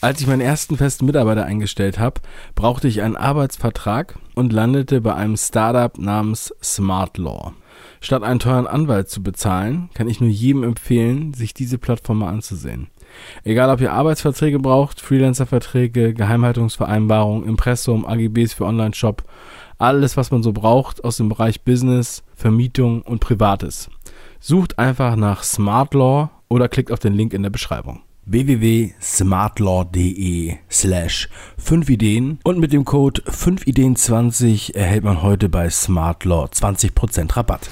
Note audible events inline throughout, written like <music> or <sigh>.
Als ich meinen ersten festen Mitarbeiter eingestellt habe, brauchte ich einen Arbeitsvertrag und landete bei einem Startup namens Smart Law. Statt einen teuren Anwalt zu bezahlen, kann ich nur jedem empfehlen, sich diese Plattform mal anzusehen. Egal ob ihr Arbeitsverträge braucht, Freelancerverträge, Geheimhaltungsvereinbarungen, Impressum, AGBs für Online-Shop, alles was man so braucht aus dem Bereich Business, Vermietung und Privates. Sucht einfach nach Smart Law oder klickt auf den Link in der Beschreibung www.smartlaw.de slash 5 Ideen und mit dem Code 5ideen20 erhält man heute bei Smartlaw 20% Rabatt.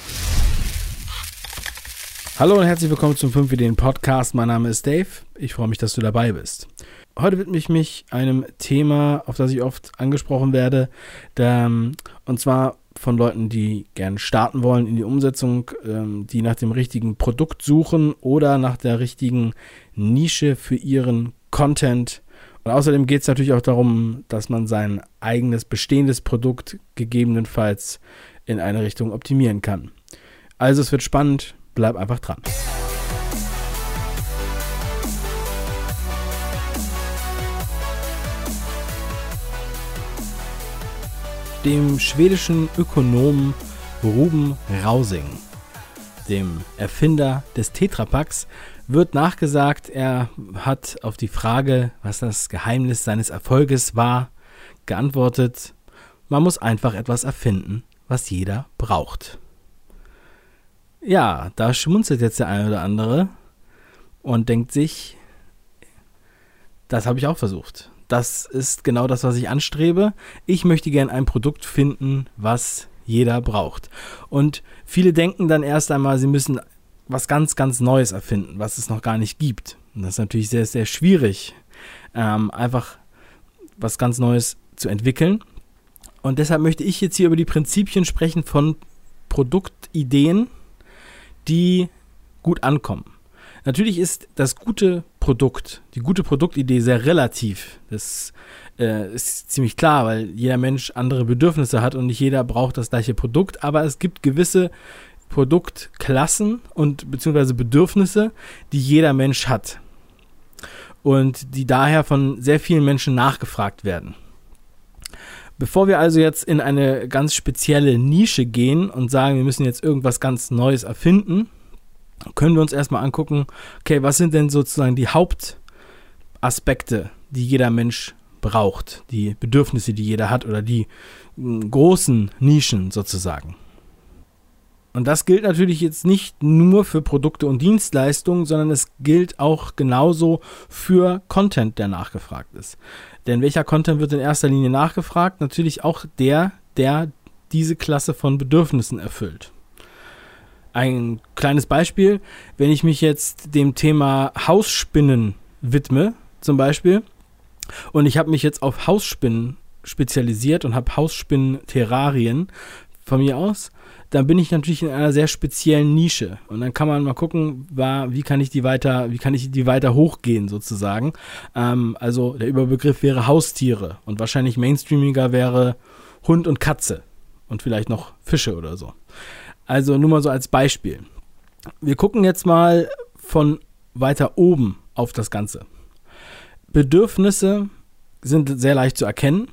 Hallo und herzlich willkommen zum 5 Ideen Podcast. Mein Name ist Dave. Ich freue mich, dass du dabei bist. Heute widme ich mich einem Thema, auf das ich oft angesprochen werde, und zwar von Leuten, die gerne starten wollen in die Umsetzung, ähm, die nach dem richtigen Produkt suchen oder nach der richtigen Nische für ihren Content. Und außerdem geht es natürlich auch darum, dass man sein eigenes bestehendes Produkt gegebenenfalls in eine Richtung optimieren kann. Also es wird spannend, bleib einfach dran. Dem schwedischen Ökonomen Ruben Rausing, dem Erfinder des Tetrapacks, wird nachgesagt, er hat auf die Frage, was das Geheimnis seines Erfolges war, geantwortet, man muss einfach etwas erfinden, was jeder braucht. Ja, da schmunzelt jetzt der eine oder andere und denkt sich, das habe ich auch versucht. Das ist genau das, was ich anstrebe. Ich möchte gerne ein Produkt finden, was jeder braucht. Und viele denken dann erst einmal, sie müssen was ganz, ganz Neues erfinden, was es noch gar nicht gibt. Und das ist natürlich sehr, sehr schwierig, ähm, einfach was ganz Neues zu entwickeln. Und deshalb möchte ich jetzt hier über die Prinzipien sprechen von Produktideen, die gut ankommen. Natürlich ist das gute Produkt, die gute Produktidee sehr relativ. Das äh, ist ziemlich klar, weil jeder Mensch andere Bedürfnisse hat und nicht jeder braucht das gleiche Produkt. Aber es gibt gewisse Produktklassen und beziehungsweise Bedürfnisse, die jeder Mensch hat. Und die daher von sehr vielen Menschen nachgefragt werden. Bevor wir also jetzt in eine ganz spezielle Nische gehen und sagen, wir müssen jetzt irgendwas ganz Neues erfinden, können wir uns erstmal angucken, okay, was sind denn sozusagen die Hauptaspekte, die jeder Mensch braucht, die Bedürfnisse, die jeder hat oder die hm, großen Nischen sozusagen. Und das gilt natürlich jetzt nicht nur für Produkte und Dienstleistungen, sondern es gilt auch genauso für Content, der nachgefragt ist. Denn welcher Content wird in erster Linie nachgefragt? Natürlich auch der, der diese Klasse von Bedürfnissen erfüllt. Ein kleines Beispiel, wenn ich mich jetzt dem Thema Hausspinnen widme, zum Beispiel, und ich habe mich jetzt auf Hausspinnen spezialisiert und habe Hausspinnen-Terrarien von mir aus, dann bin ich natürlich in einer sehr speziellen Nische. Und dann kann man mal gucken, wie kann ich die weiter, wie kann ich die weiter hochgehen sozusagen. Ähm, also der Überbegriff wäre Haustiere und wahrscheinlich mainstreamiger wäre Hund und Katze und vielleicht noch Fische oder so. Also nur mal so als Beispiel. Wir gucken jetzt mal von weiter oben auf das Ganze. Bedürfnisse sind sehr leicht zu erkennen.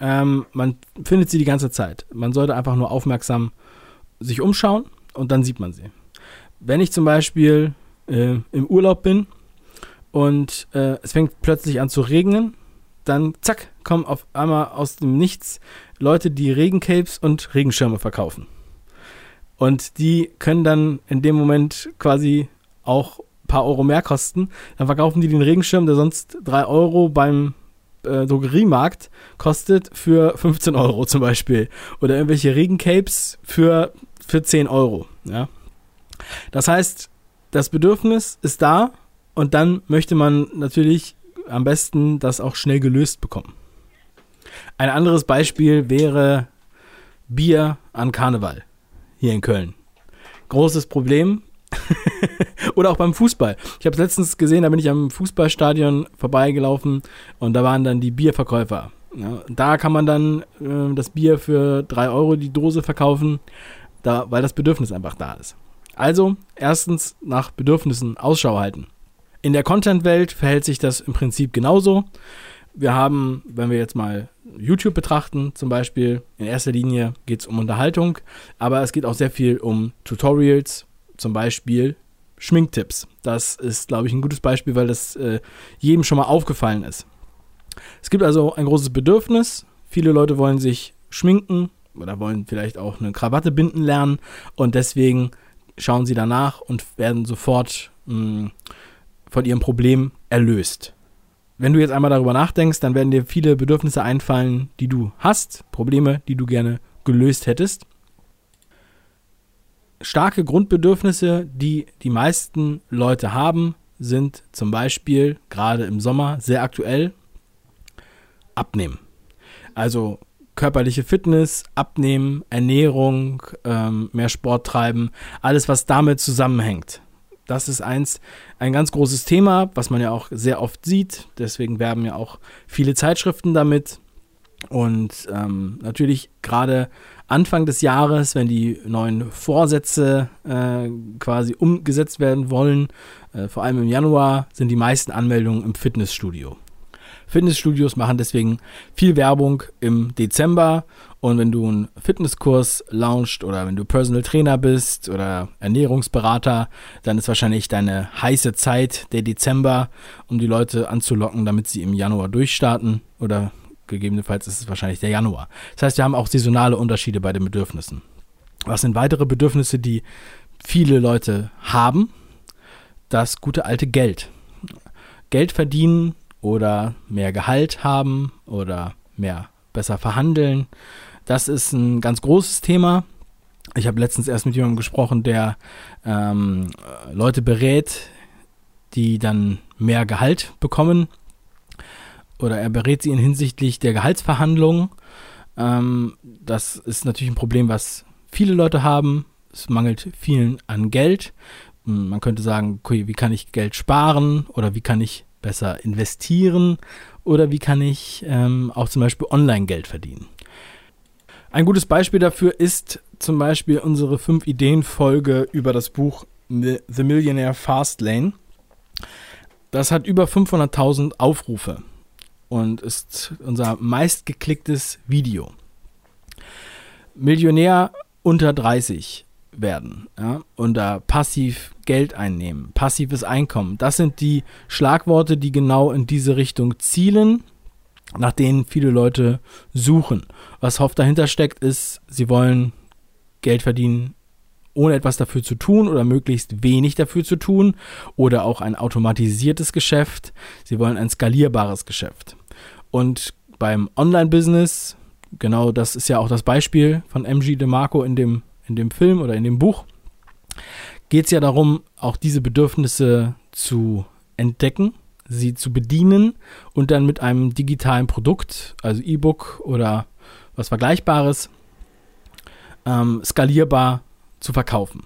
Ähm, man findet sie die ganze Zeit. Man sollte einfach nur aufmerksam sich umschauen und dann sieht man sie. Wenn ich zum Beispiel äh, im Urlaub bin und äh, es fängt plötzlich an zu regnen, dann zack, kommen auf einmal aus dem Nichts Leute, die Regencapes und Regenschirme verkaufen. Und die können dann in dem Moment quasi auch ein paar Euro mehr kosten. Dann verkaufen die den Regenschirm, der sonst 3 Euro beim äh, Drogeriemarkt kostet, für 15 Euro zum Beispiel. Oder irgendwelche Regencapes für, für 10 Euro. Ja? Das heißt, das Bedürfnis ist da und dann möchte man natürlich am besten das auch schnell gelöst bekommen. Ein anderes Beispiel wäre Bier an Karneval hier in Köln. Großes Problem. <laughs> Oder auch beim Fußball. Ich habe es letztens gesehen, da bin ich am Fußballstadion vorbeigelaufen und da waren dann die Bierverkäufer. Ja, da kann man dann äh, das Bier für 3 Euro die Dose verkaufen, da, weil das Bedürfnis einfach da ist. Also, erstens nach Bedürfnissen Ausschau halten. In der Content-Welt verhält sich das im Prinzip genauso. Wir haben, wenn wir jetzt mal YouTube betrachten, zum Beispiel, in erster Linie geht es um Unterhaltung, aber es geht auch sehr viel um Tutorials, zum Beispiel Schminktipps. Das ist, glaube ich, ein gutes Beispiel, weil das äh, jedem schon mal aufgefallen ist. Es gibt also ein großes Bedürfnis. Viele Leute wollen sich schminken oder wollen vielleicht auch eine Krawatte binden lernen und deswegen schauen sie danach und werden sofort mh, hm, von ihrem Problem erlöst. Wenn du jetzt einmal darüber nachdenkst, dann werden dir viele Bedürfnisse einfallen, die du hast, Probleme, die du gerne gelöst hättest. Starke Grundbedürfnisse, die die meisten Leute haben, sind zum Beispiel gerade im Sommer sehr aktuell abnehmen. Also körperliche Fitness, Abnehmen, Ernährung, ähm, mehr Sport treiben, alles, was damit zusammenhängt. Das ist eins, ein ganz großes Thema, was man ja auch sehr oft sieht. Deswegen werben ja auch viele Zeitschriften damit. Und ähm, natürlich gerade Anfang des Jahres, wenn die neuen Vorsätze äh, quasi umgesetzt werden wollen, äh, vor allem im Januar, sind die meisten Anmeldungen im Fitnessstudio. Fitnessstudios machen deswegen viel Werbung im Dezember. Und wenn du einen Fitnesskurs launchst oder wenn du Personal Trainer bist oder Ernährungsberater, dann ist wahrscheinlich deine heiße Zeit der Dezember, um die Leute anzulocken, damit sie im Januar durchstarten. Oder gegebenenfalls ist es wahrscheinlich der Januar. Das heißt, wir haben auch saisonale Unterschiede bei den Bedürfnissen. Was sind weitere Bedürfnisse, die viele Leute haben? Das gute alte Geld. Geld verdienen oder mehr Gehalt haben oder mehr besser verhandeln. Das ist ein ganz großes Thema. Ich habe letztens erst mit jemandem gesprochen, der ähm, Leute berät, die dann mehr Gehalt bekommen. Oder er berät sie in hinsichtlich der Gehaltsverhandlungen. Ähm, das ist natürlich ein Problem, was viele Leute haben. Es mangelt vielen an Geld. Man könnte sagen, okay, wie kann ich Geld sparen oder wie kann ich besser investieren oder wie kann ich ähm, auch zum Beispiel Online-Geld verdienen. Ein gutes Beispiel dafür ist zum Beispiel unsere 5 Ideen Folge über das Buch The Millionaire Fast Lane. Das hat über 500.000 Aufrufe und ist unser meistgeklicktes Video. Millionär unter 30 werden ja, und da passiv Geld einnehmen, passives Einkommen. Das sind die Schlagworte, die genau in diese Richtung zielen, nach denen viele Leute suchen. Was oft dahinter steckt, ist, sie wollen Geld verdienen, ohne etwas dafür zu tun oder möglichst wenig dafür zu tun oder auch ein automatisiertes Geschäft. Sie wollen ein skalierbares Geschäft. Und beim Online-Business, genau das ist ja auch das Beispiel von MG DeMarco in dem in dem Film oder in dem Buch geht es ja darum, auch diese Bedürfnisse zu entdecken, sie zu bedienen und dann mit einem digitalen Produkt, also E-Book oder was Vergleichbares, ähm, skalierbar zu verkaufen.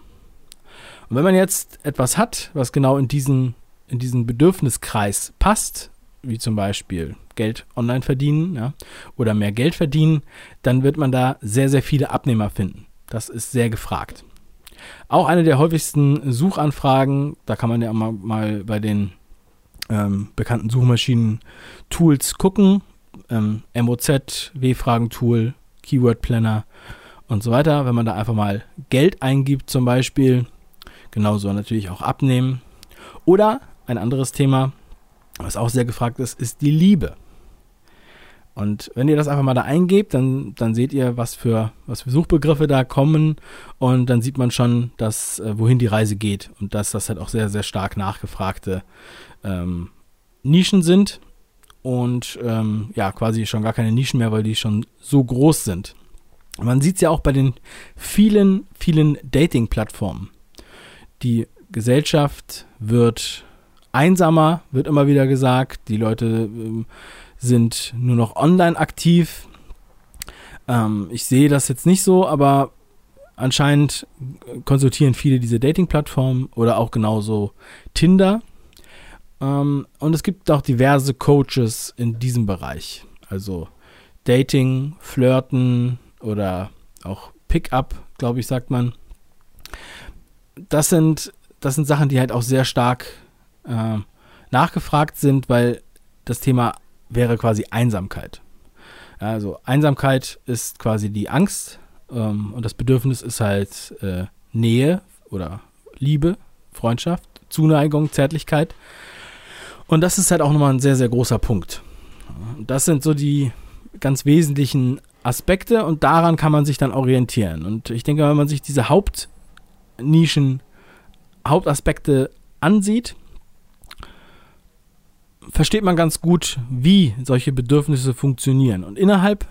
Und wenn man jetzt etwas hat, was genau in diesen, in diesen Bedürfniskreis passt, wie zum Beispiel Geld online verdienen ja, oder mehr Geld verdienen, dann wird man da sehr, sehr viele Abnehmer finden. Das ist sehr gefragt. Auch eine der häufigsten Suchanfragen, da kann man ja mal, mal bei den ähm, bekannten Suchmaschinen-Tools gucken. Ähm, MOZ, W-Fragen-Tool, Keyword Planner und so weiter. Wenn man da einfach mal Geld eingibt, zum Beispiel, genauso natürlich auch abnehmen. Oder ein anderes Thema, was auch sehr gefragt ist, ist die Liebe. Und wenn ihr das einfach mal da eingebt, dann, dann seht ihr, was für, was für Suchbegriffe da kommen und dann sieht man schon, dass, äh, wohin die Reise geht und dass das halt auch sehr, sehr stark nachgefragte ähm, Nischen sind und ähm, ja, quasi schon gar keine Nischen mehr, weil die schon so groß sind. Man sieht es ja auch bei den vielen, vielen Dating-Plattformen. Die Gesellschaft wird einsamer, wird immer wieder gesagt. Die Leute ähm, sind nur noch online aktiv. Ähm, ich sehe das jetzt nicht so, aber anscheinend konsultieren viele diese Dating-Plattformen oder auch genauso Tinder. Ähm, und es gibt auch diverse Coaches in diesem Bereich. Also Dating, Flirten oder auch Pickup, glaube ich, sagt man. Das sind, das sind Sachen, die halt auch sehr stark äh, nachgefragt sind, weil das Thema wäre quasi Einsamkeit. Also Einsamkeit ist quasi die Angst ähm, und das Bedürfnis ist halt äh, Nähe oder Liebe, Freundschaft, Zuneigung, Zärtlichkeit. Und das ist halt auch nochmal ein sehr, sehr großer Punkt. Das sind so die ganz wesentlichen Aspekte und daran kann man sich dann orientieren. Und ich denke, wenn man sich diese Hauptnischen, Hauptaspekte ansieht, versteht man ganz gut, wie solche Bedürfnisse funktionieren. Und innerhalb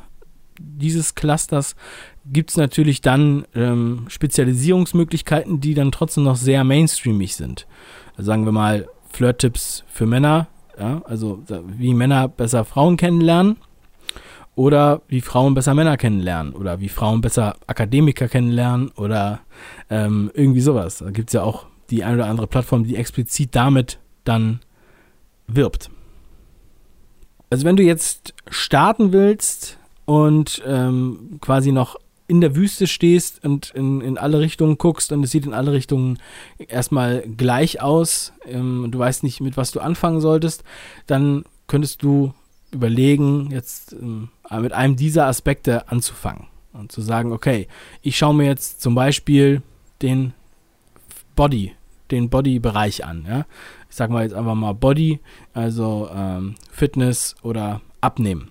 dieses Clusters gibt es natürlich dann ähm, Spezialisierungsmöglichkeiten, die dann trotzdem noch sehr mainstreamig sind. Also sagen wir mal Flirt-Tipps für Männer, ja, also wie Männer besser Frauen kennenlernen oder wie Frauen besser Männer kennenlernen oder wie Frauen besser Akademiker kennenlernen oder ähm, irgendwie sowas. Da gibt es ja auch die eine oder andere Plattform, die explizit damit dann wirbt. Also wenn du jetzt starten willst und ähm, quasi noch in der Wüste stehst und in, in alle Richtungen guckst und es sieht in alle Richtungen erstmal gleich aus, ähm, du weißt nicht, mit was du anfangen solltest, dann könntest du überlegen, jetzt ähm, mit einem dieser Aspekte anzufangen und zu sagen, okay, ich schaue mir jetzt zum Beispiel den Body, den Body-Bereich an. Ja? Ich sage mal jetzt einfach mal Body, also ähm, Fitness oder Abnehmen.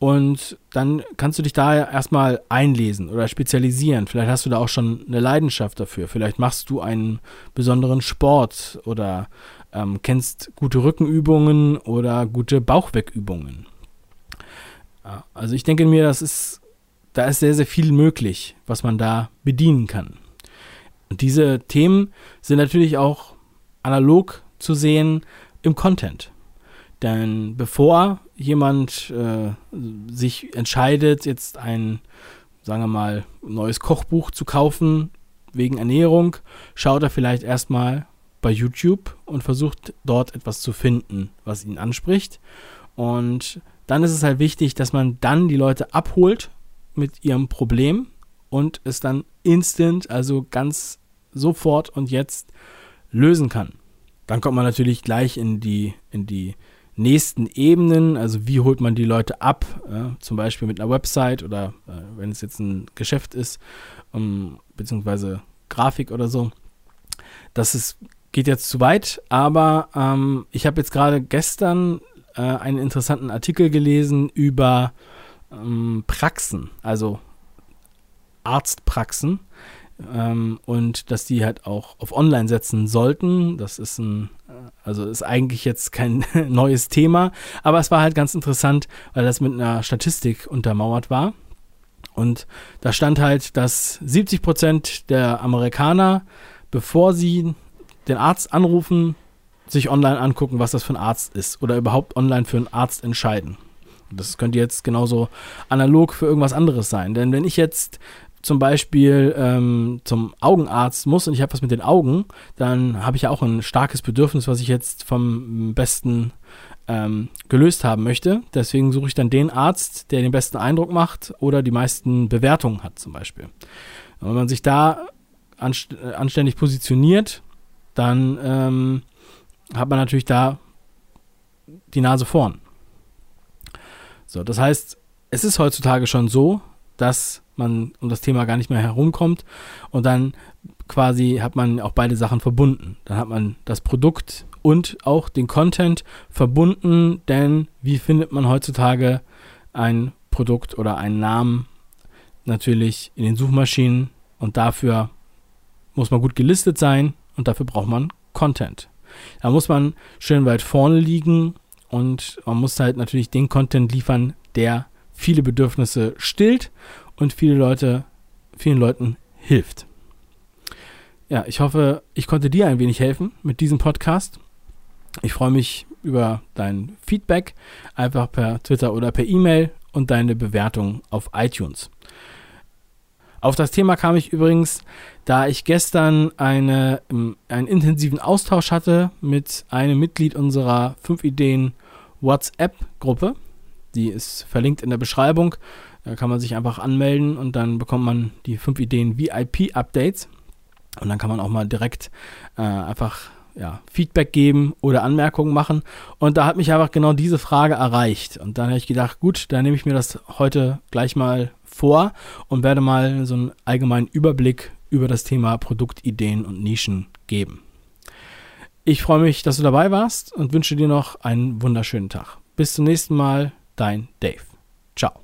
Und dann kannst du dich da erstmal einlesen oder spezialisieren. Vielleicht hast du da auch schon eine Leidenschaft dafür. Vielleicht machst du einen besonderen Sport oder ähm, kennst gute Rückenübungen oder gute Bauchwegübungen. Ja, also ich denke mir, das ist, da ist sehr, sehr viel möglich, was man da bedienen kann. Und diese Themen sind natürlich auch analog zu sehen im Content. Denn bevor jemand äh, sich entscheidet, jetzt ein, sagen wir mal, neues Kochbuch zu kaufen wegen Ernährung, schaut er vielleicht erstmal bei YouTube und versucht dort etwas zu finden, was ihn anspricht. Und dann ist es halt wichtig, dass man dann die Leute abholt mit ihrem Problem und es dann instant, also ganz sofort und jetzt lösen kann. Dann kommt man natürlich gleich in die, in die nächsten Ebenen, also wie holt man die Leute ab, ja, zum Beispiel mit einer Website oder äh, wenn es jetzt ein Geschäft ist, um, beziehungsweise Grafik oder so. Das ist, geht jetzt zu weit, aber ähm, ich habe jetzt gerade gestern äh, einen interessanten Artikel gelesen über ähm, Praxen, also Arztpraxen ähm, und dass die halt auch auf Online setzen sollten. Das ist ein, äh, also ist eigentlich jetzt kein <laughs> neues Thema, aber es war halt ganz interessant, weil das mit einer Statistik untermauert war. Und da stand halt, dass 70 Prozent der Amerikaner, bevor sie den Arzt anrufen, sich online angucken, was das für ein Arzt ist oder überhaupt online für einen Arzt entscheiden. Das könnte jetzt genauso analog für irgendwas anderes sein. Denn wenn ich jetzt zum Beispiel ähm, zum Augenarzt muss und ich habe was mit den Augen, dann habe ich ja auch ein starkes Bedürfnis, was ich jetzt vom besten ähm, gelöst haben möchte. Deswegen suche ich dann den Arzt, der den besten Eindruck macht oder die meisten Bewertungen hat zum Beispiel. Und wenn man sich da anst anständig positioniert, dann ähm, hat man natürlich da die Nase vorn. So, das heißt, es ist heutzutage schon so, dass man um das Thema gar nicht mehr herumkommt und dann quasi hat man auch beide Sachen verbunden. Dann hat man das Produkt und auch den Content verbunden, denn wie findet man heutzutage ein Produkt oder einen Namen natürlich in den Suchmaschinen und dafür muss man gut gelistet sein und dafür braucht man Content. Da muss man schön weit vorne liegen und man muss halt natürlich den Content liefern, der viele Bedürfnisse stillt und viele Leute, vielen Leuten hilft. Ja, ich hoffe, ich konnte dir ein wenig helfen mit diesem Podcast. Ich freue mich über dein Feedback, einfach per Twitter oder per E-Mail und deine Bewertung auf iTunes. Auf das Thema kam ich übrigens, da ich gestern eine, ähm, einen intensiven Austausch hatte mit einem Mitglied unserer 5 Ideen WhatsApp-Gruppe. Die ist verlinkt in der Beschreibung. Da kann man sich einfach anmelden und dann bekommt man die 5 Ideen VIP-Updates. Und dann kann man auch mal direkt äh, einfach ja, Feedback geben oder Anmerkungen machen. Und da hat mich einfach genau diese Frage erreicht. Und dann habe ich gedacht, gut, dann nehme ich mir das heute gleich mal vor und werde mal so einen allgemeinen Überblick über das Thema Produktideen und Nischen geben. Ich freue mich, dass du dabei warst und wünsche dir noch einen wunderschönen Tag. Bis zum nächsten Mal, dein Dave. Ciao.